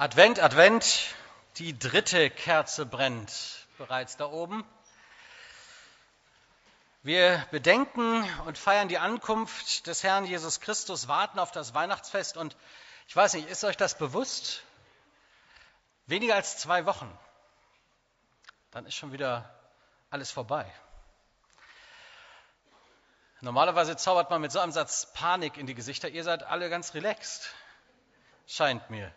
Advent, Advent, die dritte Kerze brennt bereits da oben. Wir bedenken und feiern die Ankunft des Herrn Jesus Christus, warten auf das Weihnachtsfest und ich weiß nicht, ist euch das bewusst? Weniger als zwei Wochen, dann ist schon wieder alles vorbei. Normalerweise zaubert man mit so einem Satz Panik in die Gesichter. Ihr seid alle ganz relaxed, scheint mir.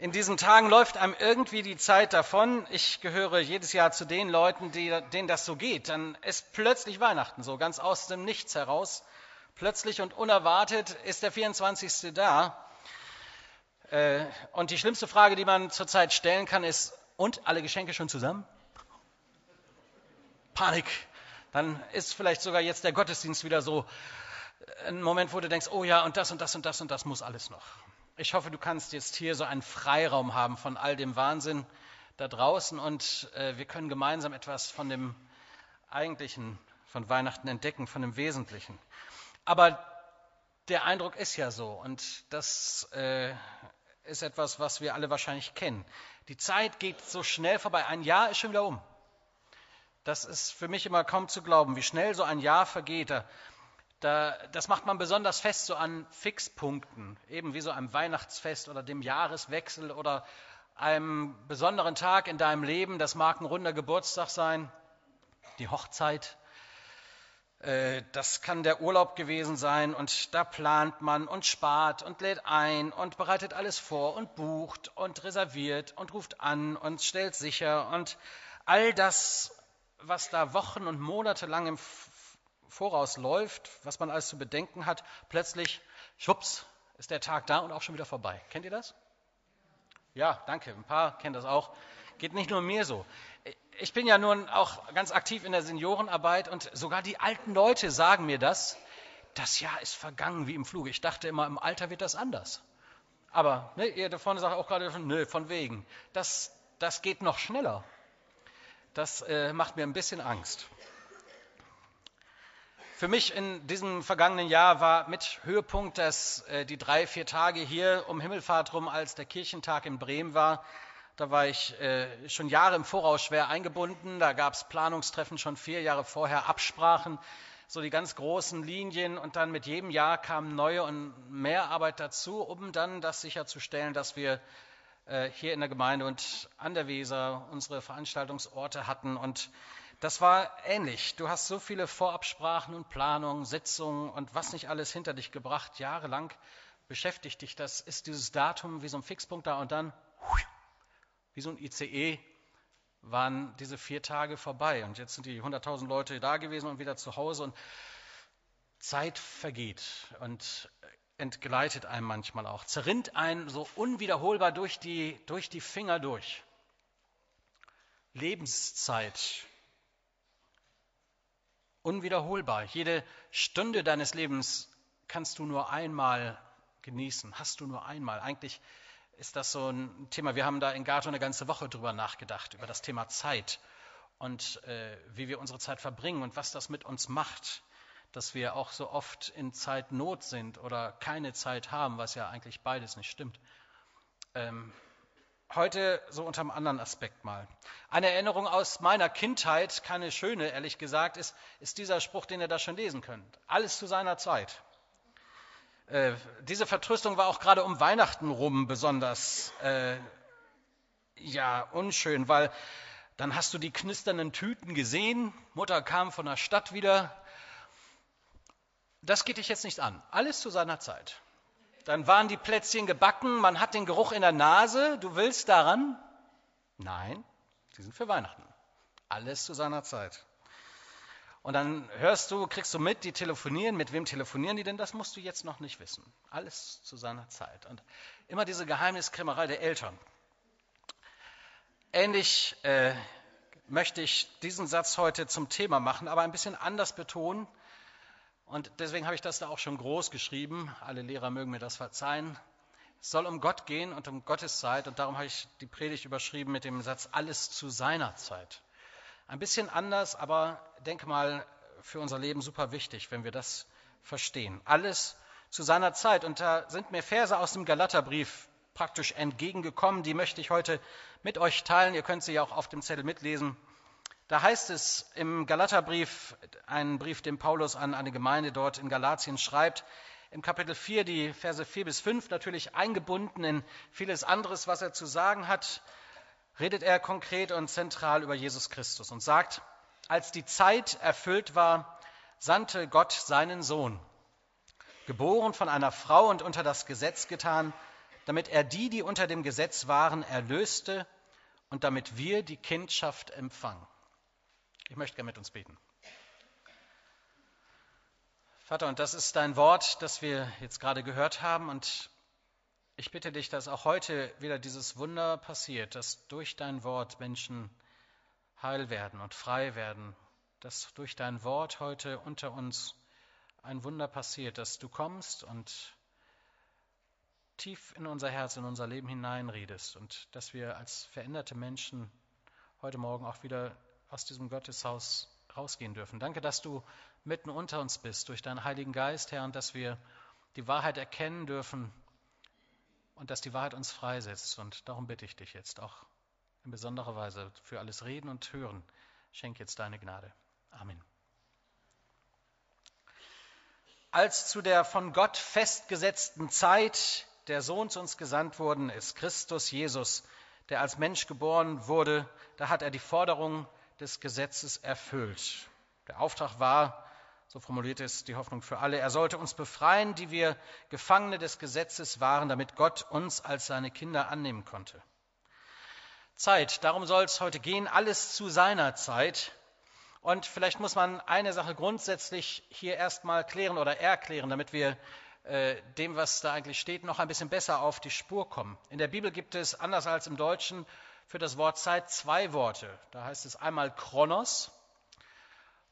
In diesen Tagen läuft einem irgendwie die Zeit davon. Ich gehöre jedes Jahr zu den Leuten, die, denen das so geht. Dann ist plötzlich Weihnachten, so ganz aus dem Nichts heraus. Plötzlich und unerwartet ist der 24. da. Äh, und die schlimmste Frage, die man zurzeit stellen kann, ist, und alle Geschenke schon zusammen? Panik. Dann ist vielleicht sogar jetzt der Gottesdienst wieder so ein Moment, wo du denkst, oh ja, und das und das und das und das muss alles noch. Ich hoffe, du kannst jetzt hier so einen Freiraum haben von all dem Wahnsinn da draußen und äh, wir können gemeinsam etwas von dem Eigentlichen von Weihnachten entdecken, von dem Wesentlichen. Aber der Eindruck ist ja so und das äh, ist etwas, was wir alle wahrscheinlich kennen. Die Zeit geht so schnell vorbei. Ein Jahr ist schon wieder um. Das ist für mich immer kaum zu glauben, wie schnell so ein Jahr vergeht. Da da, das macht man besonders fest so an Fixpunkten, eben wie so einem Weihnachtsfest oder dem Jahreswechsel oder einem besonderen Tag in deinem Leben. Das mag ein runder Geburtstag sein, die Hochzeit. Äh, das kann der Urlaub gewesen sein und da plant man und spart und lädt ein und bereitet alles vor und bucht und reserviert und ruft an und stellt sicher und all das, was da Wochen und Monate lang im Voraus läuft, was man alles zu bedenken hat, plötzlich, schwupps, ist der Tag da und auch schon wieder vorbei. Kennt ihr das? Ja, danke. Ein paar kennen das auch. Geht nicht nur mir so. Ich bin ja nun auch ganz aktiv in der Seniorenarbeit und sogar die alten Leute sagen mir das. Das Jahr ist vergangen wie im Fluge. Ich dachte immer, im Alter wird das anders. Aber ne, ihr da vorne sagt auch gerade, nö, von wegen. Das, das geht noch schneller. Das äh, macht mir ein bisschen Angst. Für mich in diesem vergangenen Jahr war mit Höhepunkt, dass äh, die drei, vier Tage hier um Himmelfahrt rum, als der Kirchentag in Bremen war. Da war ich äh, schon Jahre im Voraus schwer eingebunden. Da gab es Planungstreffen schon vier Jahre vorher, Absprachen, so die ganz großen Linien. Und dann mit jedem Jahr kam neue und mehr Arbeit dazu, um dann das sicherzustellen, dass wir äh, hier in der Gemeinde und an der Weser unsere Veranstaltungsorte hatten. Und das war ähnlich. Du hast so viele Vorabsprachen und Planungen, Sitzungen und was nicht alles hinter dich gebracht. Jahrelang beschäftigt dich das. Ist dieses Datum wie so ein Fixpunkt da und dann, wie so ein ICE, waren diese vier Tage vorbei. Und jetzt sind die 100.000 Leute da gewesen und wieder zu Hause. Und Zeit vergeht und entgleitet einem manchmal auch, zerrinnt einen so unwiederholbar durch die, durch die Finger durch. Lebenszeit unwiederholbar. Jede Stunde deines Lebens kannst du nur einmal genießen, hast du nur einmal. Eigentlich ist das so ein Thema. Wir haben da in Gato eine ganze Woche drüber nachgedacht, über das Thema Zeit und äh, wie wir unsere Zeit verbringen und was das mit uns macht, dass wir auch so oft in Zeitnot sind oder keine Zeit haben, was ja eigentlich beides nicht stimmt. Ähm, Heute so unter einem anderen Aspekt mal. Eine Erinnerung aus meiner Kindheit, keine schöne, ehrlich gesagt, ist, ist dieser Spruch, den ihr da schon lesen könnt. Alles zu seiner Zeit. Äh, diese Vertröstung war auch gerade um Weihnachten rum besonders äh, ja, unschön, weil dann hast du die knisternden Tüten gesehen, Mutter kam von der Stadt wieder. Das geht dich jetzt nicht an. Alles zu seiner Zeit. Dann waren die Plätzchen gebacken, man hat den Geruch in der Nase, du willst daran? Nein, sie sind für Weihnachten. Alles zu seiner Zeit. Und dann hörst du, kriegst du mit, die telefonieren. Mit wem telefonieren die denn? Das musst du jetzt noch nicht wissen. Alles zu seiner Zeit. Und immer diese Geheimniskrämerei der Eltern. Ähnlich äh, möchte ich diesen Satz heute zum Thema machen, aber ein bisschen anders betonen. Und deswegen habe ich das da auch schon groß geschrieben. Alle Lehrer mögen mir das verzeihen. Es soll um Gott gehen und um Gottes Zeit. Und darum habe ich die Predigt überschrieben mit dem Satz, alles zu seiner Zeit. Ein bisschen anders, aber denke mal, für unser Leben super wichtig, wenn wir das verstehen. Alles zu seiner Zeit. Und da sind mir Verse aus dem Galaterbrief praktisch entgegengekommen. Die möchte ich heute mit euch teilen. Ihr könnt sie ja auch auf dem Zettel mitlesen. Da heißt es im Galaterbrief, einen Brief, den Paulus an eine Gemeinde dort in Galatien schreibt, im Kapitel 4, die Verse 4 bis 5, natürlich eingebunden in vieles anderes, was er zu sagen hat, redet er konkret und zentral über Jesus Christus und sagt, als die Zeit erfüllt war, sandte Gott seinen Sohn, geboren von einer Frau und unter das Gesetz getan, damit er die, die unter dem Gesetz waren, erlöste und damit wir die Kindschaft empfangen. Ich möchte gerne mit uns beten. Vater, und das ist dein Wort, das wir jetzt gerade gehört haben. Und ich bitte dich, dass auch heute wieder dieses Wunder passiert, dass durch dein Wort Menschen heil werden und frei werden, dass durch dein Wort heute unter uns ein Wunder passiert, dass du kommst und tief in unser Herz, in unser Leben hineinredest und dass wir als veränderte Menschen heute Morgen auch wieder aus diesem Gotteshaus rausgehen dürfen. Danke, dass du mitten unter uns bist durch deinen Heiligen Geist, Herr, und dass wir die Wahrheit erkennen dürfen und dass die Wahrheit uns freisetzt. Und darum bitte ich dich jetzt auch in besonderer Weise für alles Reden und Hören. Schenk jetzt deine Gnade. Amen. Als zu der von Gott festgesetzten Zeit der Sohn zu uns gesandt worden ist, Christus Jesus, der als Mensch geboren wurde, da hat er die Forderung des Gesetzes erfüllt. Der Auftrag war, so formuliert es die Hoffnung für alle. Er sollte uns befreien, die wir Gefangene des Gesetzes waren, damit Gott uns als seine Kinder annehmen konnte. Zeit, darum soll es heute gehen, alles zu seiner Zeit. Und vielleicht muss man eine Sache grundsätzlich hier erstmal klären oder erklären, damit wir äh, dem, was da eigentlich steht, noch ein bisschen besser auf die Spur kommen. In der Bibel gibt es, anders als im Deutschen, für das Wort Zeit zwei Worte. Da heißt es einmal Chronos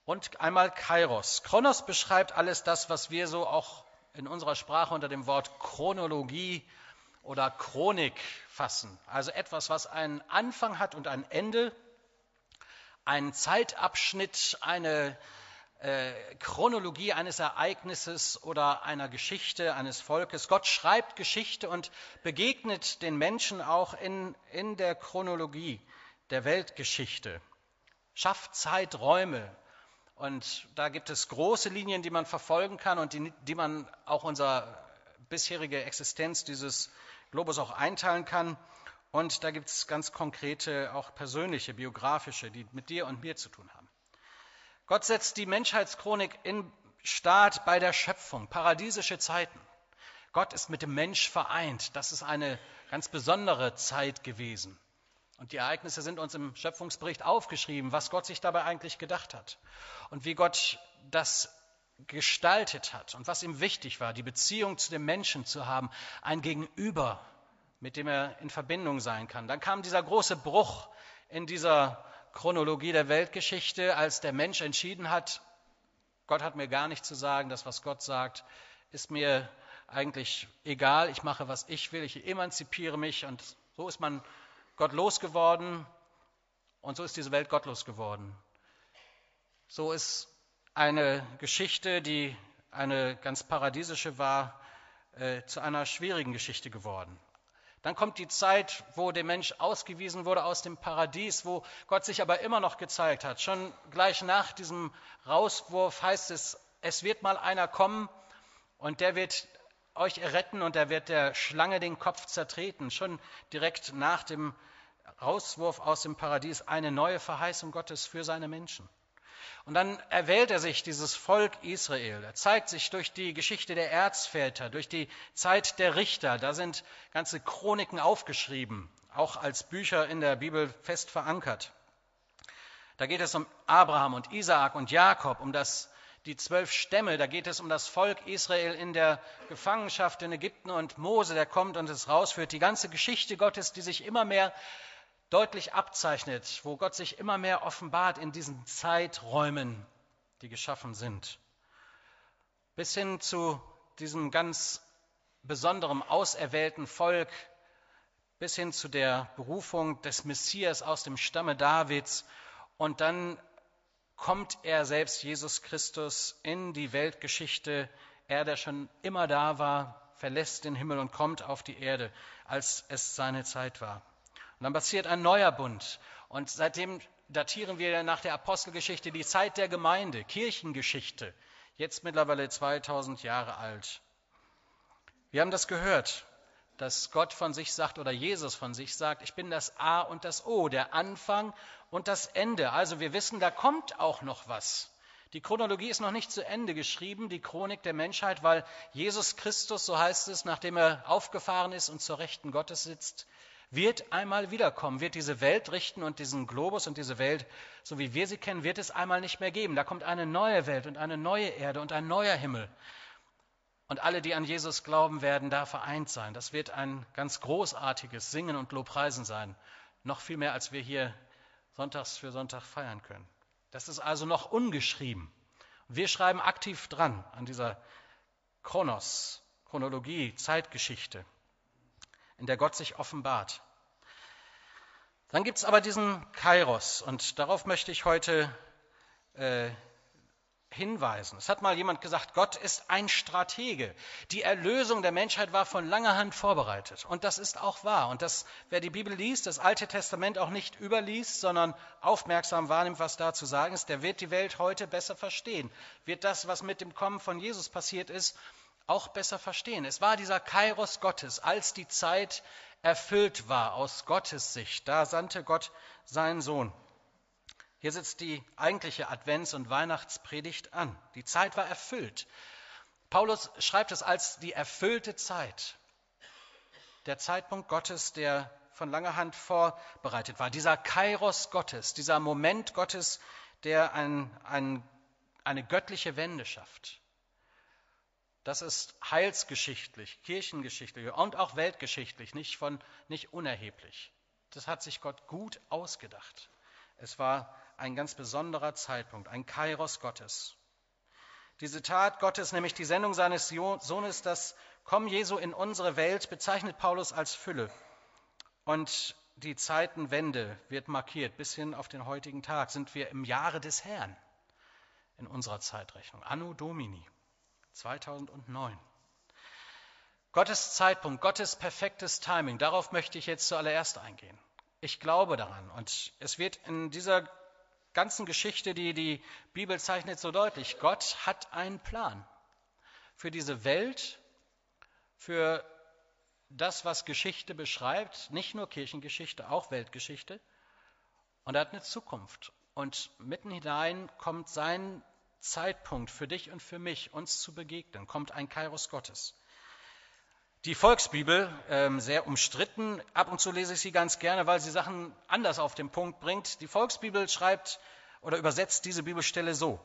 und einmal Kairos. Chronos beschreibt alles das, was wir so auch in unserer Sprache unter dem Wort Chronologie oder Chronik fassen. Also etwas, was einen Anfang hat und ein Ende, einen Zeitabschnitt, eine äh, Chronologie eines Ereignisses oder einer Geschichte eines Volkes. Gott schreibt Geschichte und begegnet den Menschen auch in, in der Chronologie der Weltgeschichte, schafft Zeiträume, und da gibt es große Linien, die man verfolgen kann und die, die man auch unsere bisherige Existenz dieses Globus auch einteilen kann. Und da gibt es ganz konkrete, auch persönliche, biografische, die mit dir und mir zu tun haben. Gott setzt die Menschheitschronik in Start bei der Schöpfung, paradiesische Zeiten. Gott ist mit dem Mensch vereint. Das ist eine ganz besondere Zeit gewesen. Und die Ereignisse sind uns im Schöpfungsbericht aufgeschrieben, was Gott sich dabei eigentlich gedacht hat und wie Gott das gestaltet hat und was ihm wichtig war, die Beziehung zu dem Menschen zu haben, ein Gegenüber, mit dem er in Verbindung sein kann. Dann kam dieser große Bruch in dieser Chronologie der Weltgeschichte, als der Mensch entschieden hat, Gott hat mir gar nichts zu sagen, das, was Gott sagt, ist mir eigentlich egal, ich mache, was ich will, ich emanzipiere mich und so ist man Gott losgeworden und so ist diese Welt gottlos geworden. So ist eine Geschichte, die eine ganz paradiesische war, äh, zu einer schwierigen Geschichte geworden. Dann kommt die Zeit, wo der Mensch ausgewiesen wurde aus dem Paradies, wo Gott sich aber immer noch gezeigt hat. Schon gleich nach diesem Rauswurf heißt es, es wird mal einer kommen und der wird euch erretten und er wird der Schlange den Kopf zertreten. Schon direkt nach dem Rauswurf aus dem Paradies eine neue Verheißung Gottes für seine Menschen. Und dann erwählt er sich dieses Volk Israel. Er zeigt sich durch die Geschichte der Erzväter, durch die Zeit der Richter. Da sind ganze Chroniken aufgeschrieben, auch als Bücher in der Bibel fest verankert. Da geht es um Abraham und Isaak und Jakob, um das, die zwölf Stämme. Da geht es um das Volk Israel in der Gefangenschaft in Ägypten und Mose, der kommt und es rausführt. Die ganze Geschichte Gottes, die sich immer mehr deutlich abzeichnet, wo Gott sich immer mehr offenbart in diesen Zeiträumen, die geschaffen sind. Bis hin zu diesem ganz besonderen auserwählten Volk, bis hin zu der Berufung des Messias aus dem Stamme Davids. Und dann kommt er selbst, Jesus Christus, in die Weltgeschichte, er, der schon immer da war, verlässt den Himmel und kommt auf die Erde, als es seine Zeit war. Und dann passiert ein neuer Bund. Und seitdem datieren wir nach der Apostelgeschichte die Zeit der Gemeinde, Kirchengeschichte, jetzt mittlerweile 2000 Jahre alt. Wir haben das gehört, dass Gott von sich sagt oder Jesus von sich sagt, ich bin das A und das O, der Anfang und das Ende. Also wir wissen, da kommt auch noch was. Die Chronologie ist noch nicht zu Ende geschrieben, die Chronik der Menschheit, weil Jesus Christus, so heißt es, nachdem er aufgefahren ist und zur Rechten Gottes sitzt, wird einmal wiederkommen, wird diese Welt richten und diesen Globus und diese Welt, so wie wir sie kennen, wird es einmal nicht mehr geben. Da kommt eine neue Welt und eine neue Erde und ein neuer Himmel. Und alle, die an Jesus glauben, werden da vereint sein. Das wird ein ganz großartiges Singen und Lobpreisen sein. Noch viel mehr, als wir hier sonntags für Sonntag feiern können. Das ist also noch ungeschrieben. Wir schreiben aktiv dran an dieser Chronos, Chronologie, Zeitgeschichte, in der Gott sich offenbart. Dann gibt es aber diesen Kairos und darauf möchte ich heute äh, hinweisen. Es hat mal jemand gesagt, Gott ist ein Stratege. Die Erlösung der Menschheit war von langer Hand vorbereitet. Und das ist auch wahr. Und das, wer die Bibel liest, das Alte Testament auch nicht überliest, sondern aufmerksam wahrnimmt, was da zu sagen ist, der wird die Welt heute besser verstehen. Wird das, was mit dem Kommen von Jesus passiert ist, auch besser verstehen. Es war dieser Kairos Gottes, als die Zeit erfüllt war aus Gottes Sicht. Da sandte Gott seinen Sohn. Hier sitzt die eigentliche Advents- und Weihnachtspredigt an. Die Zeit war erfüllt. Paulus schreibt es als die erfüllte Zeit. Der Zeitpunkt Gottes, der von langer Hand vorbereitet war. Dieser Kairos Gottes, dieser Moment Gottes, der ein, ein, eine göttliche Wende schafft. Das ist heilsgeschichtlich, kirchengeschichtlich und auch weltgeschichtlich nicht, von, nicht unerheblich. Das hat sich Gott gut ausgedacht. Es war ein ganz besonderer Zeitpunkt, ein Kairos Gottes. Diese Tat Gottes, nämlich die Sendung seines Sohnes, das Kommen Jesu in unsere Welt, bezeichnet Paulus als Fülle. Und die Zeitenwende wird markiert. Bis hin auf den heutigen Tag sind wir im Jahre des Herrn in unserer Zeitrechnung. Anno Domini 2009. Gottes Zeitpunkt, Gottes perfektes Timing, darauf möchte ich jetzt zuallererst eingehen. Ich glaube daran und es wird in dieser ganzen Geschichte, die die Bibel zeichnet, so deutlich. Gott hat einen Plan für diese Welt, für das, was Geschichte beschreibt, nicht nur Kirchengeschichte, auch Weltgeschichte. Und er hat eine Zukunft. Und mitten hinein kommt sein Zeitpunkt für dich und für mich, uns zu begegnen, kommt ein Kairos Gottes. Die Volksbibel, ähm, sehr umstritten, ab und zu lese ich sie ganz gerne, weil sie Sachen anders auf den Punkt bringt. Die Volksbibel schreibt oder übersetzt diese Bibelstelle so,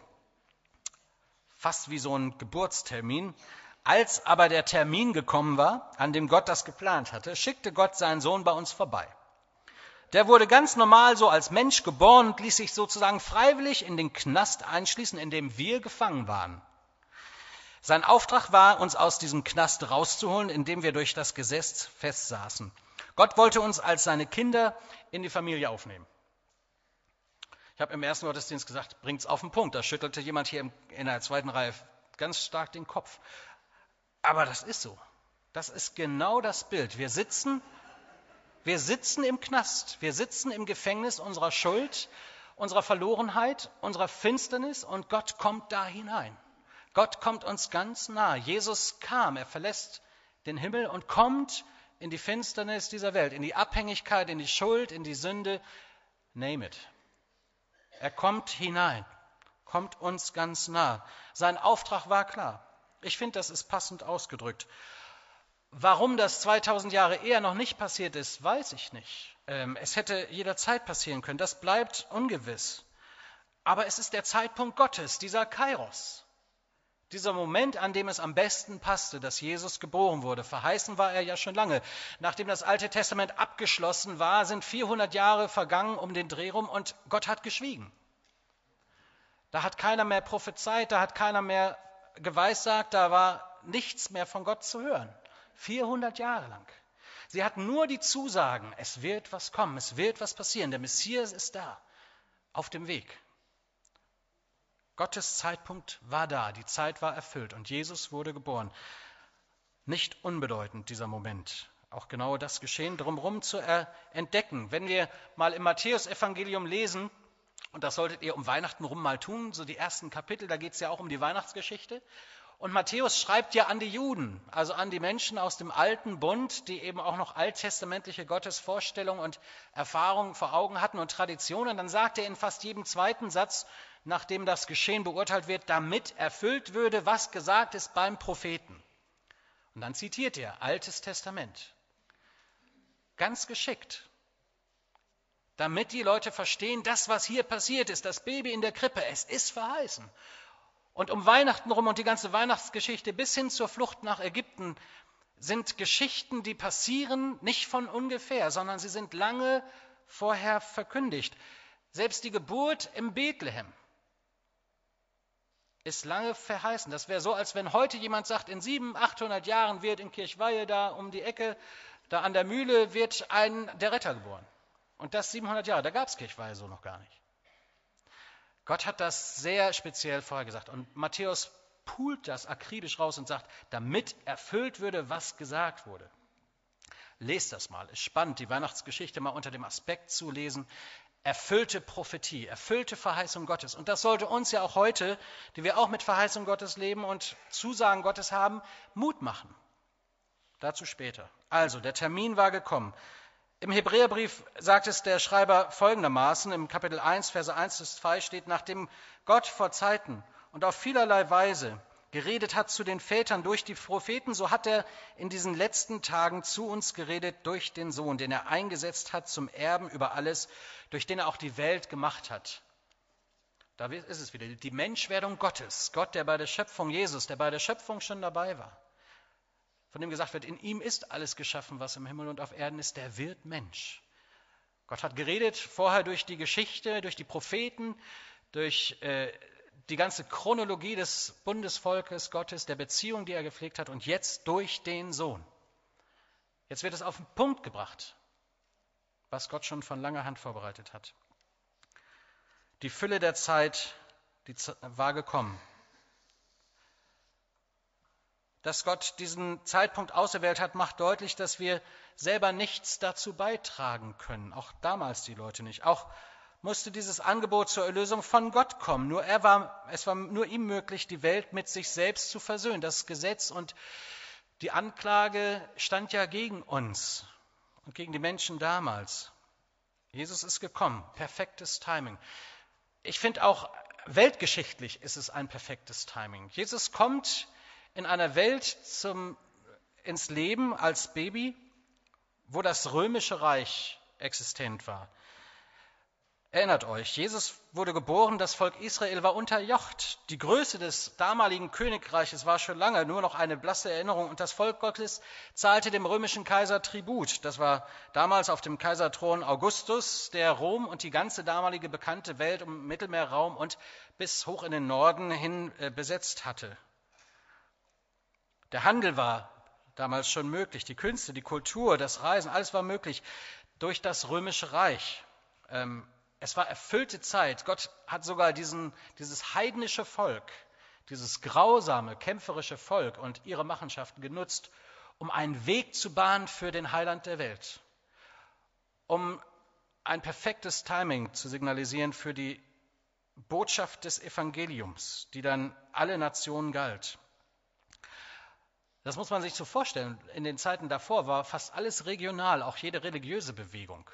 fast wie so ein Geburtstermin. Als aber der Termin gekommen war, an dem Gott das geplant hatte, schickte Gott seinen Sohn bei uns vorbei. Der wurde ganz normal so als Mensch geboren und ließ sich sozusagen freiwillig in den Knast einschließen, in dem wir gefangen waren. Sein Auftrag war, uns aus diesem Knast rauszuholen, indem wir durch das Gesetz festsaßen. Gott wollte uns als seine Kinder in die Familie aufnehmen. Ich habe im ersten Gottesdienst gesagt, bringt's auf den Punkt. Da schüttelte jemand hier in der zweiten Reihe ganz stark den Kopf. Aber das ist so. Das ist genau das Bild. Wir sitzen, wir sitzen im Knast. Wir sitzen im Gefängnis unserer Schuld, unserer Verlorenheit, unserer Finsternis und Gott kommt da hinein. Gott kommt uns ganz nah. Jesus kam, er verlässt den Himmel und kommt in die Finsternis dieser Welt, in die Abhängigkeit, in die Schuld, in die Sünde. Name it. Er kommt hinein, kommt uns ganz nah. Sein Auftrag war klar. Ich finde, das ist passend ausgedrückt. Warum das 2000 Jahre eher noch nicht passiert ist, weiß ich nicht. Ähm, es hätte jederzeit passieren können. Das bleibt ungewiss. Aber es ist der Zeitpunkt Gottes, dieser Kairos. Dieser Moment, an dem es am besten passte, dass Jesus geboren wurde. Verheißen war er ja schon lange. Nachdem das Alte Testament abgeschlossen war, sind 400 Jahre vergangen um den Dreh rum und Gott hat geschwiegen. Da hat keiner mehr prophezeit, da hat keiner mehr geweissagt, da war nichts mehr von Gott zu hören. 400 Jahre lang. Sie hatten nur die Zusagen, es wird was kommen, es wird was passieren, der Messias ist da, auf dem Weg. Gottes Zeitpunkt war da, die Zeit war erfüllt und Jesus wurde geboren. Nicht unbedeutend dieser Moment, auch genau das Geschehen drumherum zu entdecken. Wenn wir mal im Matthäusevangelium lesen, und das solltet ihr um Weihnachten rum mal tun, so die ersten Kapitel, da geht es ja auch um die Weihnachtsgeschichte. Und Matthäus schreibt ja an die Juden, also an die Menschen aus dem alten Bund, die eben auch noch alttestamentliche Gottesvorstellungen und Erfahrungen vor Augen hatten und Traditionen. Dann sagt er in fast jedem zweiten Satz, nachdem das Geschehen beurteilt wird, damit erfüllt würde, was gesagt ist beim Propheten. Und dann zitiert er Altes Testament. Ganz geschickt. Damit die Leute verstehen, das, was hier passiert ist, das Baby in der Krippe, es ist verheißen. Und um Weihnachten rum und die ganze Weihnachtsgeschichte bis hin zur Flucht nach Ägypten sind Geschichten, die passieren nicht von ungefähr, sondern sie sind lange vorher verkündigt. Selbst die Geburt im Bethlehem ist lange verheißen. Das wäre so, als wenn heute jemand sagt, in 700, 800 Jahren wird in Kirchweihe da um die Ecke, da an der Mühle wird ein der Retter geboren. Und das 700 Jahre, da gab es Kirchweihe so noch gar nicht. Gott hat das sehr speziell vorher gesagt. Und Matthäus pult das akribisch raus und sagt, damit erfüllt würde, was gesagt wurde. Lest das mal. Ist spannend, die Weihnachtsgeschichte mal unter dem Aspekt zu lesen. Erfüllte Prophetie, erfüllte Verheißung Gottes. Und das sollte uns ja auch heute, die wir auch mit Verheißung Gottes leben und Zusagen Gottes haben, Mut machen. Dazu später. Also, der Termin war gekommen. Im Hebräerbrief sagt es der Schreiber folgendermaßen, im Kapitel 1, Verse 1 bis 2 steht, nachdem Gott vor Zeiten und auf vielerlei Weise geredet hat zu den Vätern durch die Propheten, so hat er in diesen letzten Tagen zu uns geredet durch den Sohn, den er eingesetzt hat zum Erben über alles, durch den er auch die Welt gemacht hat. Da ist es wieder, die Menschwerdung Gottes, Gott, der bei der Schöpfung, Jesus, der bei der Schöpfung schon dabei war von dem gesagt wird, in ihm ist alles geschaffen, was im Himmel und auf Erden ist, der wird Mensch. Gott hat geredet vorher durch die Geschichte, durch die Propheten, durch äh, die ganze Chronologie des Bundesvolkes Gottes, der Beziehung, die er gepflegt hat, und jetzt durch den Sohn. Jetzt wird es auf den Punkt gebracht, was Gott schon von langer Hand vorbereitet hat. Die Fülle der Zeit die war gekommen dass Gott diesen Zeitpunkt auserwählt hat, macht deutlich, dass wir selber nichts dazu beitragen können. Auch damals die Leute nicht. Auch musste dieses Angebot zur Erlösung von Gott kommen. Nur er war, es war nur ihm möglich, die Welt mit sich selbst zu versöhnen. Das Gesetz und die Anklage stand ja gegen uns und gegen die Menschen damals. Jesus ist gekommen. Perfektes Timing. Ich finde auch weltgeschichtlich ist es ein perfektes Timing. Jesus kommt in einer Welt zum, ins Leben als Baby, wo das römische Reich existent war. Erinnert euch, Jesus wurde geboren, das Volk Israel war unterjocht. Die Größe des damaligen Königreiches war schon lange nur noch eine blasse Erinnerung und das Volk Gottes zahlte dem römischen Kaiser Tribut. Das war damals auf dem Kaiserthron Augustus, der Rom und die ganze damalige bekannte Welt um Mittelmeerraum und bis hoch in den Norden hin äh, besetzt hatte. Der Handel war damals schon möglich, die Künste, die Kultur, das Reisen, alles war möglich durch das römische Reich. Ähm, es war erfüllte Zeit. Gott hat sogar diesen, dieses heidnische Volk, dieses grausame, kämpferische Volk und ihre Machenschaften genutzt, um einen Weg zu bahnen für den Heiland der Welt, um ein perfektes Timing zu signalisieren für die Botschaft des Evangeliums, die dann alle Nationen galt. Das muss man sich so vorstellen. In den Zeiten davor war fast alles regional, auch jede religiöse Bewegung.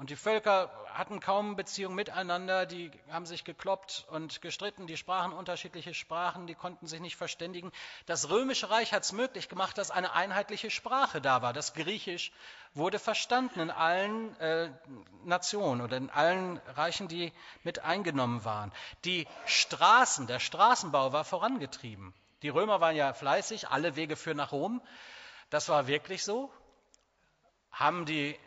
Und die Völker hatten kaum Beziehung miteinander, die haben sich gekloppt und gestritten, die sprachen unterschiedliche Sprachen, die konnten sich nicht verständigen. Das Römische Reich hat es möglich gemacht, dass eine einheitliche Sprache da war. Das Griechisch wurde verstanden in allen äh, Nationen oder in allen Reichen, die mit eingenommen waren. Die Straßen, der Straßenbau war vorangetrieben. Die Römer waren ja fleißig, alle Wege führen nach Rom. Das war wirklich so. Haben die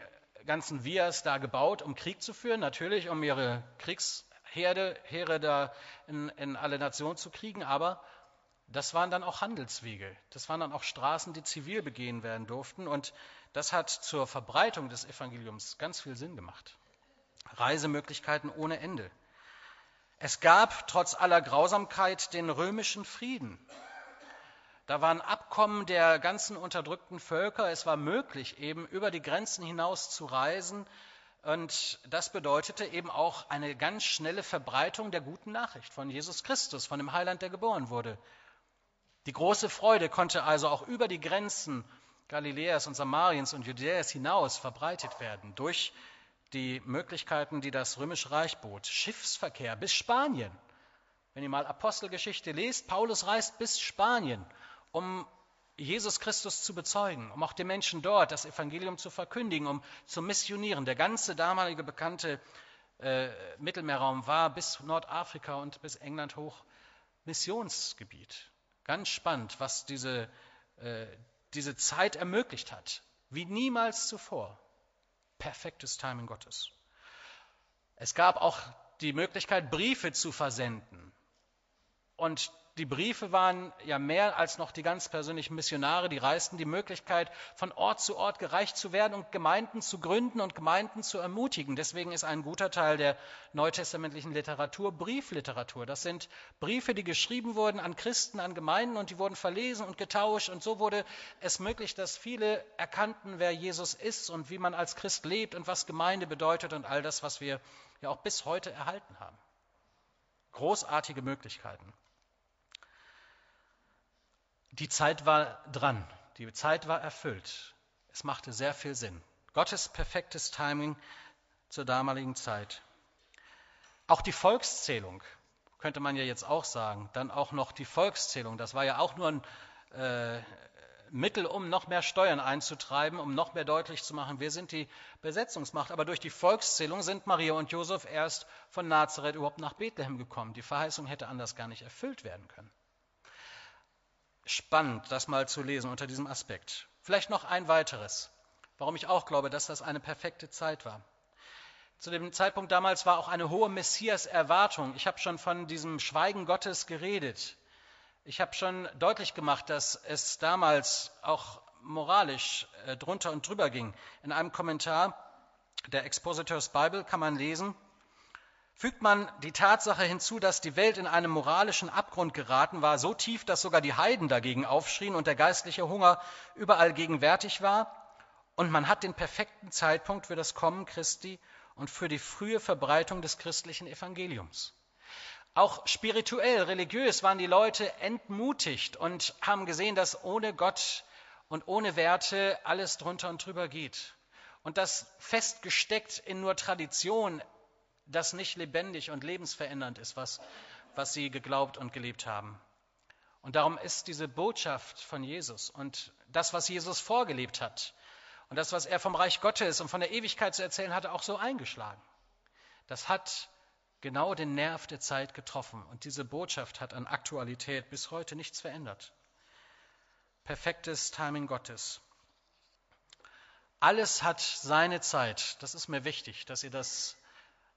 ganzen Vias da gebaut, um Krieg zu führen, natürlich, um ihre Kriegsherde Heere da in, in alle Nationen zu kriegen, aber das waren dann auch Handelswege. Das waren dann auch Straßen, die zivil begehen werden durften. Und das hat zur Verbreitung des Evangeliums ganz viel Sinn gemacht. Reisemöglichkeiten ohne Ende. Es gab trotz aller Grausamkeit den römischen Frieden. Da waren Abkommen der ganzen unterdrückten Völker. Es war möglich, eben über die Grenzen hinaus zu reisen. Und das bedeutete eben auch eine ganz schnelle Verbreitung der guten Nachricht von Jesus Christus, von dem Heiland, der geboren wurde. Die große Freude konnte also auch über die Grenzen Galiläas und Samariens und Judäas hinaus verbreitet werden durch die Möglichkeiten, die das Römische Reich bot. Schiffsverkehr bis Spanien. Wenn ihr mal Apostelgeschichte lest, Paulus reist bis Spanien, um Jesus Christus zu bezeugen, um auch den Menschen dort das Evangelium zu verkündigen, um zu missionieren. Der ganze damalige bekannte äh, Mittelmeerraum war bis Nordafrika und bis England hoch Missionsgebiet. Ganz spannend, was diese, äh, diese Zeit ermöglicht hat, wie niemals zuvor. Perfektes Timing Gottes. Es gab auch die Möglichkeit, Briefe zu versenden. Und die Briefe waren ja mehr als noch die ganz persönlichen Missionare, die reisten die Möglichkeit, von Ort zu Ort gereicht zu werden und Gemeinden zu gründen und Gemeinden zu ermutigen. Deswegen ist ein guter Teil der neutestamentlichen Literatur Briefliteratur. Das sind Briefe, die geschrieben wurden an Christen, an Gemeinden und die wurden verlesen und getauscht. Und so wurde es möglich, dass viele erkannten, wer Jesus ist und wie man als Christ lebt und was Gemeinde bedeutet und all das, was wir ja auch bis heute erhalten haben. Großartige Möglichkeiten. Die Zeit war dran, die Zeit war erfüllt. Es machte sehr viel Sinn. Gottes perfektes Timing zur damaligen Zeit. Auch die Volkszählung, könnte man ja jetzt auch sagen, dann auch noch die Volkszählung, das war ja auch nur ein äh, Mittel, um noch mehr Steuern einzutreiben, um noch mehr deutlich zu machen, wir sind die Besetzungsmacht. Aber durch die Volkszählung sind Maria und Josef erst von Nazareth überhaupt nach Bethlehem gekommen. Die Verheißung hätte anders gar nicht erfüllt werden können spannend, das mal zu lesen unter diesem Aspekt. Vielleicht noch ein weiteres, warum ich auch glaube, dass das eine perfekte Zeit war. Zu dem Zeitpunkt damals war auch eine hohe Messias-Erwartung. Ich habe schon von diesem Schweigen Gottes geredet. Ich habe schon deutlich gemacht, dass es damals auch moralisch äh, drunter und drüber ging. In einem Kommentar der Expositors Bible kann man lesen, Fügt man die Tatsache hinzu, dass die Welt in einen moralischen Abgrund geraten war, so tief, dass sogar die Heiden dagegen aufschrien und der geistliche Hunger überall gegenwärtig war, und man hat den perfekten Zeitpunkt für das Kommen Christi und für die frühe Verbreitung des christlichen Evangeliums. Auch spirituell, religiös waren die Leute entmutigt und haben gesehen, dass ohne Gott und ohne Werte alles drunter und drüber geht. Und das festgesteckt in nur Tradition das nicht lebendig und lebensverändernd ist, was, was sie geglaubt und gelebt haben. Und darum ist diese Botschaft von Jesus und das, was Jesus vorgelebt hat und das, was er vom Reich Gottes und von der Ewigkeit zu erzählen hatte, auch so eingeschlagen. Das hat genau den Nerv der Zeit getroffen und diese Botschaft hat an Aktualität bis heute nichts verändert. Perfektes Timing Gottes. Alles hat seine Zeit. Das ist mir wichtig, dass ihr das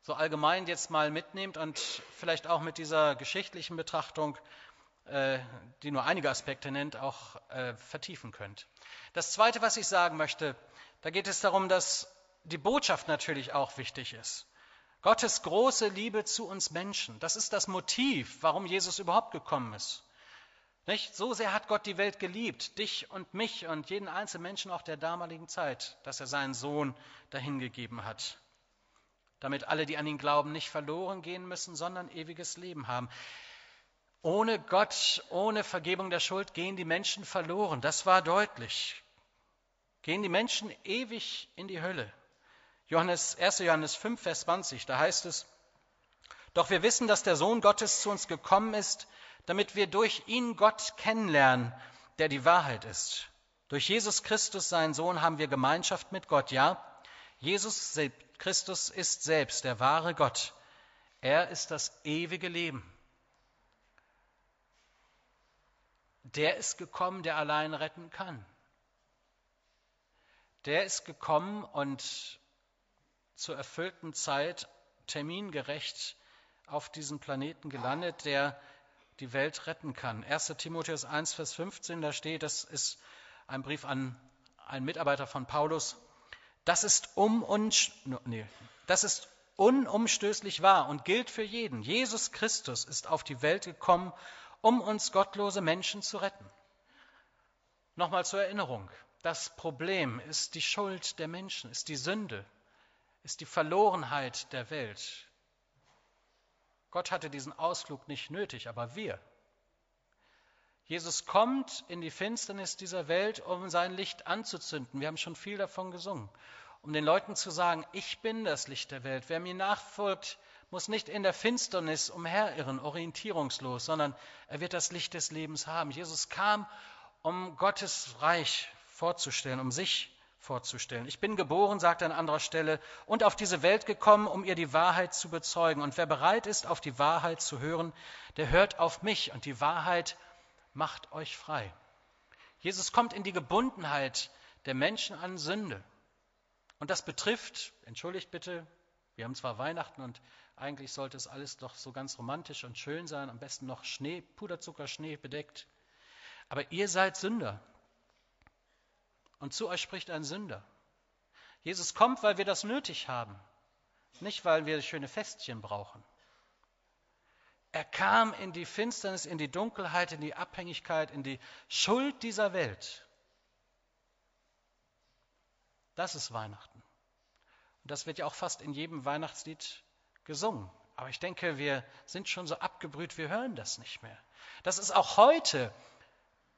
so allgemein jetzt mal mitnehmt und vielleicht auch mit dieser geschichtlichen Betrachtung, äh, die nur einige Aspekte nennt, auch äh, vertiefen könnt. Das Zweite, was ich sagen möchte, da geht es darum, dass die Botschaft natürlich auch wichtig ist. Gottes große Liebe zu uns Menschen, das ist das Motiv, warum Jesus überhaupt gekommen ist. Nicht? So sehr hat Gott die Welt geliebt, dich und mich und jeden einzelnen Menschen auch der damaligen Zeit, dass er seinen Sohn dahingegeben hat damit alle, die an ihn glauben, nicht verloren gehen müssen, sondern ewiges Leben haben. Ohne Gott, ohne Vergebung der Schuld gehen die Menschen verloren. Das war deutlich. Gehen die Menschen ewig in die Hölle. Johannes, 1. Johannes 5, Vers 20, da heißt es, doch wir wissen, dass der Sohn Gottes zu uns gekommen ist, damit wir durch ihn Gott kennenlernen, der die Wahrheit ist. Durch Jesus Christus, seinen Sohn, haben wir Gemeinschaft mit Gott. Ja, Jesus Christus ist selbst der wahre Gott. Er ist das ewige Leben. Der ist gekommen, der allein retten kann. Der ist gekommen und zur erfüllten Zeit termingerecht auf diesem Planeten gelandet, der die Welt retten kann. 1. Timotheus 1, Vers 15, da steht, das ist ein Brief an einen Mitarbeiter von Paulus, das ist, um uns, nee, das ist unumstößlich wahr und gilt für jeden. Jesus Christus ist auf die Welt gekommen, um uns gottlose Menschen zu retten. Nochmal zur Erinnerung. Das Problem ist die Schuld der Menschen, ist die Sünde, ist die Verlorenheit der Welt. Gott hatte diesen Ausflug nicht nötig, aber wir. Jesus kommt in die Finsternis dieser Welt, um sein Licht anzuzünden. Wir haben schon viel davon gesungen. Um den Leuten zu sagen, ich bin das Licht der Welt. Wer mir nachfolgt, muss nicht in der Finsternis umherirren, orientierungslos, sondern er wird das Licht des Lebens haben. Jesus kam, um Gottes Reich vorzustellen, um sich vorzustellen. Ich bin geboren, sagt er an anderer Stelle, und auf diese Welt gekommen, um ihr die Wahrheit zu bezeugen. Und wer bereit ist, auf die Wahrheit zu hören, der hört auf mich und die Wahrheit macht euch frei. Jesus kommt in die Gebundenheit der Menschen an Sünde. Und das betrifft, entschuldigt bitte, wir haben zwar Weihnachten und eigentlich sollte es alles doch so ganz romantisch und schön sein, am besten noch Schnee, Puderzucker, Schnee bedeckt. Aber ihr seid Sünder. Und zu euch spricht ein Sünder. Jesus kommt, weil wir das nötig haben, nicht weil wir schöne Festchen brauchen. Er kam in die Finsternis, in die Dunkelheit, in die Abhängigkeit, in die Schuld dieser Welt. Das ist Weihnachten. Und das wird ja auch fast in jedem Weihnachtslied gesungen. Aber ich denke, wir sind schon so abgebrüht, wir hören das nicht mehr. Das ist auch heute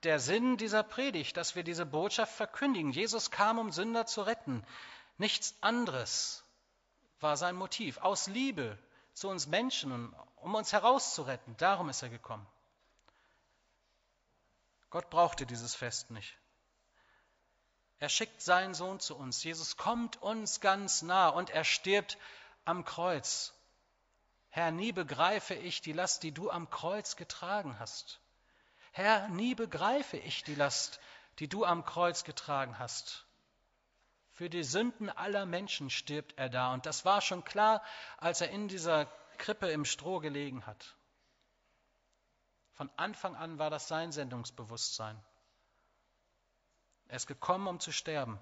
der Sinn dieser Predigt, dass wir diese Botschaft verkündigen. Jesus kam, um Sünder zu retten. Nichts anderes war sein Motiv. Aus Liebe zu uns Menschen, um uns herauszuretten. Darum ist er gekommen. Gott brauchte dieses Fest nicht. Er schickt seinen Sohn zu uns. Jesus kommt uns ganz nah und er stirbt am Kreuz. Herr, nie begreife ich die Last, die du am Kreuz getragen hast. Herr, nie begreife ich die Last, die du am Kreuz getragen hast. Für die Sünden aller Menschen stirbt er da. Und das war schon klar, als er in dieser Krippe im Stroh gelegen hat. Von Anfang an war das sein Sendungsbewusstsein. Er ist gekommen, um zu sterben.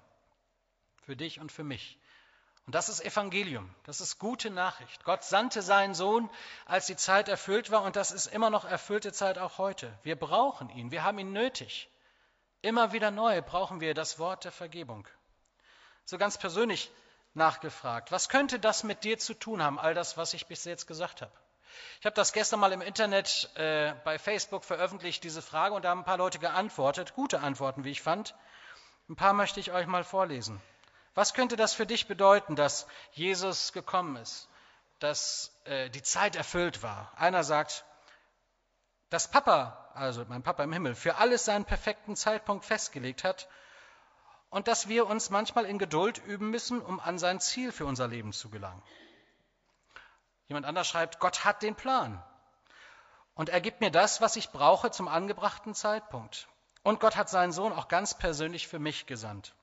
Für dich und für mich. Und das ist Evangelium, das ist gute Nachricht. Gott sandte seinen Sohn, als die Zeit erfüllt war, und das ist immer noch erfüllte Zeit auch heute. Wir brauchen ihn, wir haben ihn nötig. Immer wieder neu brauchen wir das Wort der Vergebung. So ganz persönlich nachgefragt, was könnte das mit dir zu tun haben, all das, was ich bis jetzt gesagt habe? Ich habe das gestern mal im Internet äh, bei Facebook veröffentlicht, diese Frage, und da haben ein paar Leute geantwortet, gute Antworten, wie ich fand. Ein paar möchte ich euch mal vorlesen. Was könnte das für dich bedeuten, dass Jesus gekommen ist, dass äh, die Zeit erfüllt war? Einer sagt, dass Papa, also mein Papa im Himmel, für alles seinen perfekten Zeitpunkt festgelegt hat und dass wir uns manchmal in Geduld üben müssen, um an sein Ziel für unser Leben zu gelangen. Jemand anders schreibt, Gott hat den Plan und er gibt mir das, was ich brauche zum angebrachten Zeitpunkt. Und Gott hat seinen Sohn auch ganz persönlich für mich gesandt.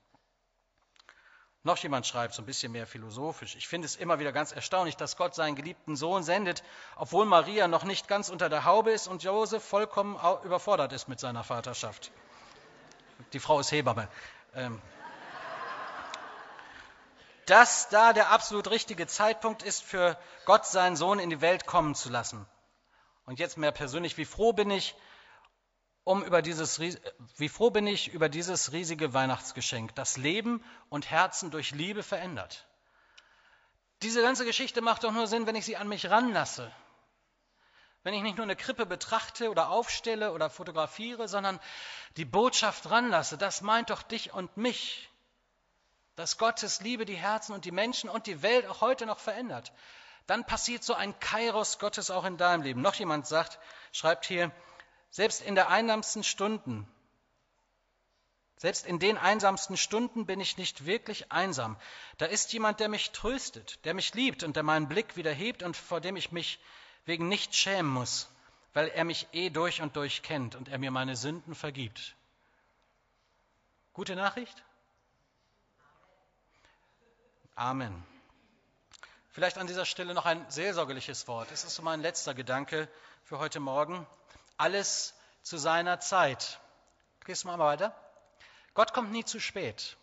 Noch jemand schreibt so ein bisschen mehr philosophisch. Ich finde es immer wieder ganz erstaunlich, dass Gott seinen geliebten Sohn sendet, obwohl Maria noch nicht ganz unter der Haube ist und Josef vollkommen überfordert ist mit seiner Vaterschaft. Die Frau ist Hebamme. Ähm, dass da der absolut richtige Zeitpunkt ist, für Gott seinen Sohn in die Welt kommen zu lassen. Und jetzt mehr persönlich, wie froh bin ich, um über dieses, wie froh bin ich über dieses riesige Weihnachtsgeschenk, das Leben und Herzen durch Liebe verändert. Diese ganze Geschichte macht doch nur Sinn, wenn ich sie an mich ranlasse. Wenn ich nicht nur eine Krippe betrachte oder aufstelle oder fotografiere, sondern die Botschaft ranlasse. Das meint doch dich und mich. Dass Gottes Liebe die Herzen und die Menschen und die Welt auch heute noch verändert. Dann passiert so ein Kairos Gottes auch in deinem Leben. Noch jemand sagt, schreibt hier, selbst in der einsamsten Stunden, selbst in den einsamsten Stunden bin ich nicht wirklich einsam. Da ist jemand, der mich tröstet, der mich liebt und der meinen Blick wieder hebt und vor dem ich mich wegen nicht schämen muss, weil er mich eh durch und durch kennt und er mir meine Sünden vergibt. Gute Nachricht? Amen. Vielleicht an dieser Stelle noch ein seelsorgerliches Wort. Es ist so mein letzter Gedanke für heute Morgen alles zu seiner Zeit. Gehst du mal weiter? Gott kommt nie zu spät.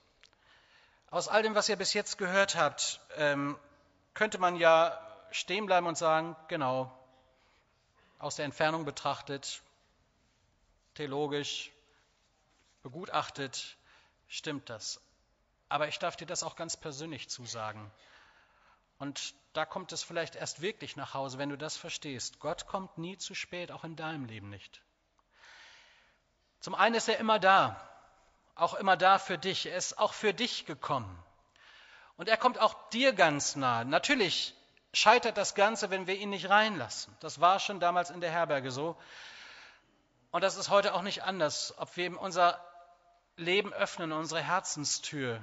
Aus all dem, was ihr bis jetzt gehört habt, ähm, könnte man ja stehen bleiben und sagen, genau, aus der Entfernung betrachtet, theologisch, begutachtet, stimmt das. Aber ich darf dir das auch ganz persönlich zusagen. Und da kommt es vielleicht erst wirklich nach Hause, wenn du das verstehst. Gott kommt nie zu spät, auch in deinem Leben nicht. Zum einen ist er immer da, auch immer da für dich. Er ist auch für dich gekommen. Und er kommt auch dir ganz nah. Natürlich scheitert das Ganze, wenn wir ihn nicht reinlassen. Das war schon damals in der Herberge so. Und das ist heute auch nicht anders, ob wir ihm unser Leben öffnen, unsere Herzenstür,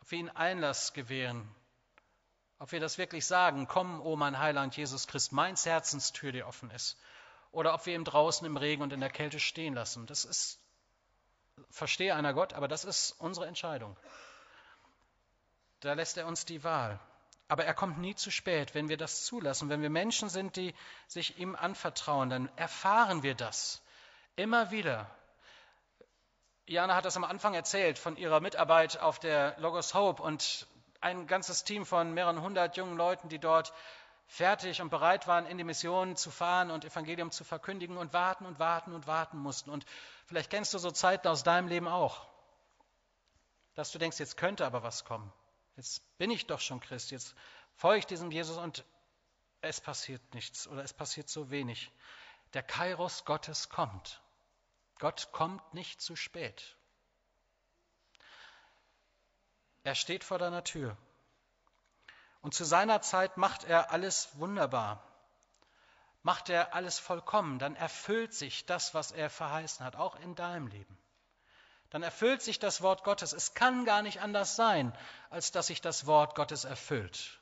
ob wir ihn Einlass gewähren, ob wir das wirklich sagen, komm, o mein Heiland Jesus Christ, meins Herzenstür, die offen ist, oder ob wir ihn draußen im Regen und in der Kälte stehen lassen. Das ist, verstehe einer Gott, aber das ist unsere Entscheidung. Da lässt er uns die Wahl. Aber er kommt nie zu spät, wenn wir das zulassen. Wenn wir Menschen sind, die sich ihm anvertrauen, dann erfahren wir das immer wieder. Jana hat das am Anfang erzählt von ihrer Mitarbeit auf der Logos Hope und ein ganzes Team von mehreren hundert jungen Leuten, die dort fertig und bereit waren, in die Mission zu fahren und Evangelium zu verkündigen und warten und warten und warten mussten. Und vielleicht kennst du so Zeiten aus deinem Leben auch, dass du denkst, jetzt könnte aber was kommen. Jetzt bin ich doch schon Christ, jetzt folge ich diesem Jesus und es passiert nichts oder es passiert so wenig. Der Kairos Gottes kommt. Gott kommt nicht zu spät. Er steht vor deiner Tür. Und zu seiner Zeit macht er alles wunderbar. Macht er alles vollkommen, dann erfüllt sich das, was er verheißen hat, auch in deinem Leben dann erfüllt sich das Wort Gottes. Es kann gar nicht anders sein, als dass sich das Wort Gottes erfüllt.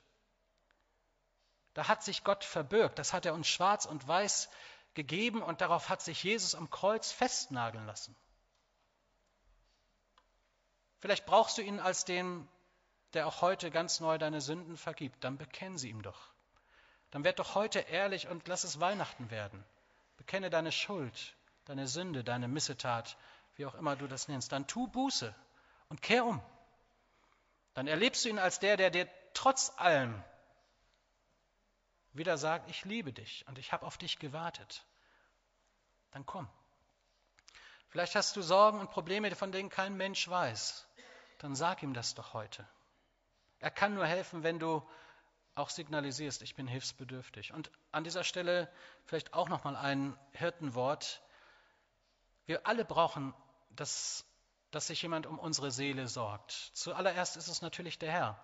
Da hat sich Gott verbürgt, das hat er uns schwarz und weiß gegeben und darauf hat sich Jesus am Kreuz festnageln lassen. Vielleicht brauchst du ihn als den, der auch heute ganz neu deine Sünden vergibt. Dann bekenn sie ihm doch. Dann werd doch heute ehrlich und lass es Weihnachten werden. Bekenne deine Schuld, deine Sünde, deine Missetat wie auch immer du das nennst, dann tu Buße und kehr um. Dann erlebst du ihn als der, der dir trotz allem wieder sagt, ich liebe dich und ich habe auf dich gewartet. Dann komm. Vielleicht hast du Sorgen und Probleme, von denen kein Mensch weiß. Dann sag ihm das doch heute. Er kann nur helfen, wenn du auch signalisierst, ich bin hilfsbedürftig. Und an dieser Stelle vielleicht auch noch mal ein Hirtenwort. Wir alle brauchen dass, dass sich jemand um unsere Seele sorgt. Zuallererst ist es natürlich der Herr.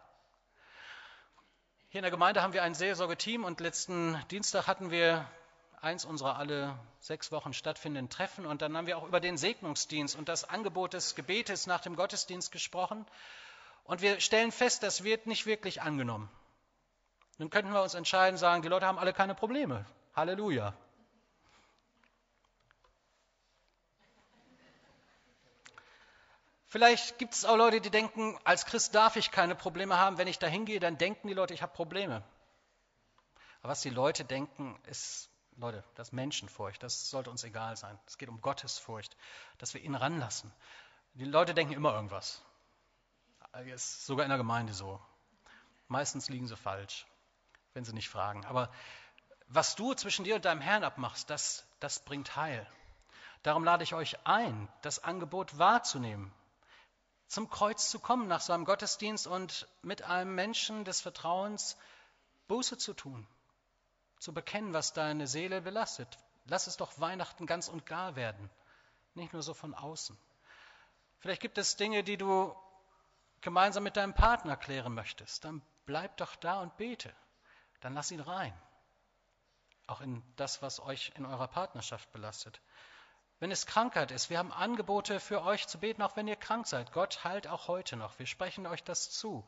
Hier in der Gemeinde haben wir ein Seelsorgeteam und letzten Dienstag hatten wir eins unserer alle sechs Wochen stattfindenden Treffen und dann haben wir auch über den Segnungsdienst und das Angebot des Gebetes nach dem Gottesdienst gesprochen und wir stellen fest, das wird nicht wirklich angenommen. Nun könnten wir uns entscheiden, sagen, die Leute haben alle keine Probleme. Halleluja. Vielleicht gibt es auch Leute, die denken, als Christ darf ich keine Probleme haben. Wenn ich da hingehe, dann denken die Leute, ich habe Probleme. Aber was die Leute denken, ist, Leute, das ist Menschenfurcht. Das sollte uns egal sein. Es geht um Gottesfurcht, dass wir ihn ranlassen. Die Leute denken immer irgendwas. Ist sogar in der Gemeinde so. Meistens liegen sie falsch, wenn sie nicht fragen. Aber was du zwischen dir und deinem Herrn abmachst, das, das bringt Heil. Darum lade ich euch ein, das Angebot wahrzunehmen zum Kreuz zu kommen nach so einem Gottesdienst und mit einem Menschen des Vertrauens Buße zu tun, zu bekennen, was deine Seele belastet. Lass es doch Weihnachten ganz und gar werden, nicht nur so von außen. Vielleicht gibt es Dinge, die du gemeinsam mit deinem Partner klären möchtest. Dann bleib doch da und bete. Dann lass ihn rein. Auch in das, was euch in eurer Partnerschaft belastet. Wenn es Krankheit ist, wir haben Angebote für euch zu beten, auch wenn ihr krank seid. Gott heilt auch heute noch. Wir sprechen euch das zu.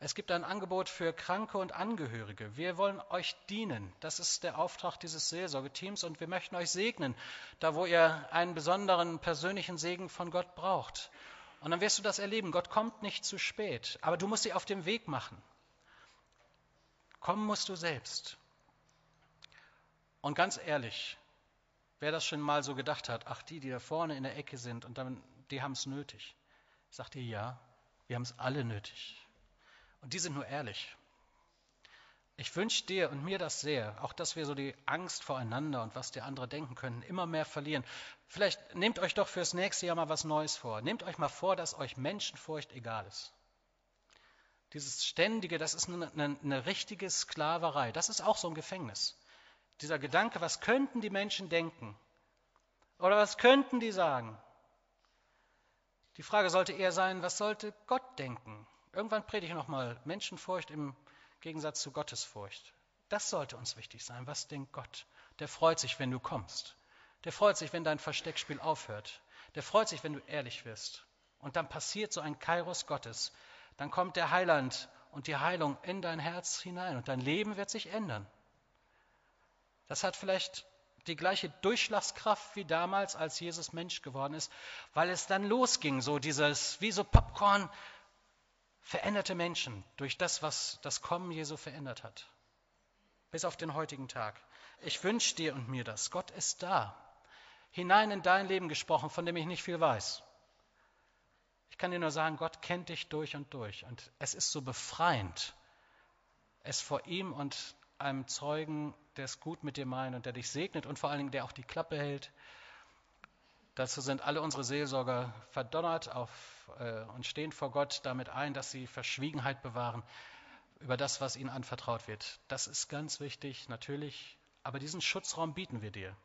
Es gibt ein Angebot für Kranke und Angehörige. Wir wollen euch dienen. Das ist der Auftrag dieses Seelsorgeteams und wir möchten euch segnen, da wo ihr einen besonderen persönlichen Segen von Gott braucht. Und dann wirst du das erleben. Gott kommt nicht zu spät, aber du musst sie auf dem Weg machen. Kommen musst du selbst. Und ganz ehrlich, Wer das schon mal so gedacht hat, ach, die, die da vorne in der Ecke sind und dann, die haben es nötig. Sagt ihr ja, wir haben es alle nötig. Und die sind nur ehrlich. Ich wünsche dir und mir das sehr, auch dass wir so die Angst voreinander und was die andere denken können, immer mehr verlieren. Vielleicht nehmt euch doch fürs nächste Jahr mal was Neues vor. Nehmt euch mal vor, dass euch Menschenfurcht egal ist. Dieses Ständige, das ist eine, eine, eine richtige Sklaverei. Das ist auch so ein Gefängnis. Dieser Gedanke, was könnten die Menschen denken? Oder was könnten die sagen? Die Frage sollte eher sein, was sollte Gott denken? Irgendwann predige ich nochmal Menschenfurcht im Gegensatz zu Gottesfurcht. Das sollte uns wichtig sein. Was denkt Gott? Der freut sich, wenn du kommst. Der freut sich, wenn dein Versteckspiel aufhört. Der freut sich, wenn du ehrlich wirst. Und dann passiert so ein Kairos Gottes, dann kommt der Heiland und die Heilung in dein Herz hinein und dein Leben wird sich ändern. Das hat vielleicht die gleiche Durchschlagskraft wie damals, als Jesus Mensch geworden ist, weil es dann losging, so dieses, wie so Popcorn, veränderte Menschen durch das, was das Kommen Jesu verändert hat. Bis auf den heutigen Tag. Ich wünsche dir und mir das. Gott ist da. Hinein in dein Leben gesprochen, von dem ich nicht viel weiß. Ich kann dir nur sagen, Gott kennt dich durch und durch. Und es ist so befreiend, es vor ihm und einem Zeugen, der es gut mit dir meint und der dich segnet und vor allen Dingen, der auch die Klappe hält. Dazu sind alle unsere Seelsorger verdonnert auf, äh, und stehen vor Gott damit ein, dass sie Verschwiegenheit bewahren über das, was ihnen anvertraut wird. Das ist ganz wichtig, natürlich. Aber diesen Schutzraum bieten wir dir.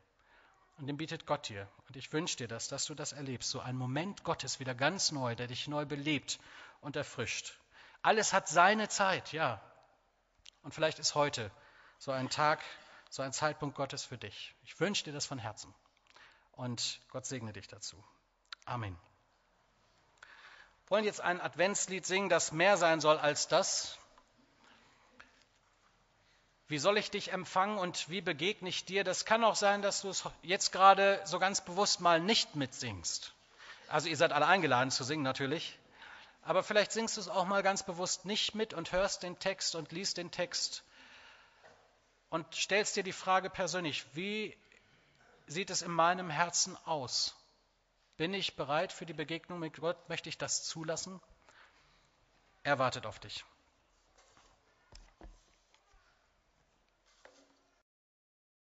Und den bietet Gott dir. Und ich wünsche dir das, dass du das erlebst. So ein Moment Gottes wieder ganz neu, der dich neu belebt und erfrischt. Alles hat seine Zeit, ja. Und vielleicht ist heute so ein Tag, so ein Zeitpunkt Gottes für dich. Ich wünsche dir das von Herzen. Und Gott segne dich dazu. Amen. Wir wollen jetzt ein Adventslied singen, das mehr sein soll als das. Wie soll ich dich empfangen und wie begegne ich dir? Das kann auch sein, dass du es jetzt gerade so ganz bewusst mal nicht mitsingst. Also ihr seid alle eingeladen zu singen natürlich. Aber vielleicht singst du es auch mal ganz bewusst nicht mit und hörst den Text und liest den Text und stellst dir die Frage persönlich, wie sieht es in meinem Herzen aus? Bin ich bereit für die Begegnung mit Gott? Möchte ich das zulassen? Er wartet auf dich.